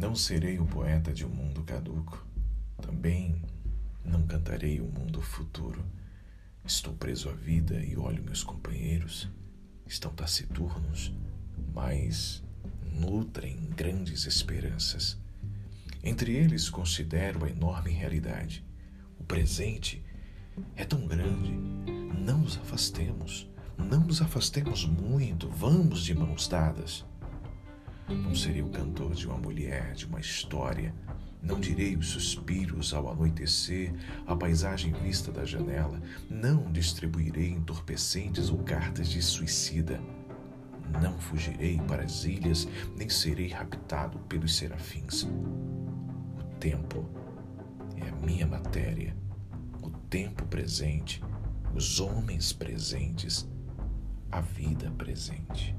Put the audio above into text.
Não serei o poeta de um mundo caduco. Também não cantarei o um mundo futuro. Estou preso à vida e olho meus companheiros. Estão taciturnos, mas nutrem grandes esperanças. Entre eles considero a enorme realidade. O presente é tão grande. Não nos afastemos. Não nos afastemos muito. Vamos de mãos dadas. Não serei o cantor de uma mulher, de uma história. Não direi os suspiros ao anoitecer, a paisagem vista da janela. Não distribuirei entorpecentes ou cartas de suicida. Não fugirei para as ilhas, nem serei raptado pelos serafins tempo é a minha matéria, o tempo presente, os homens presentes, a vida presente.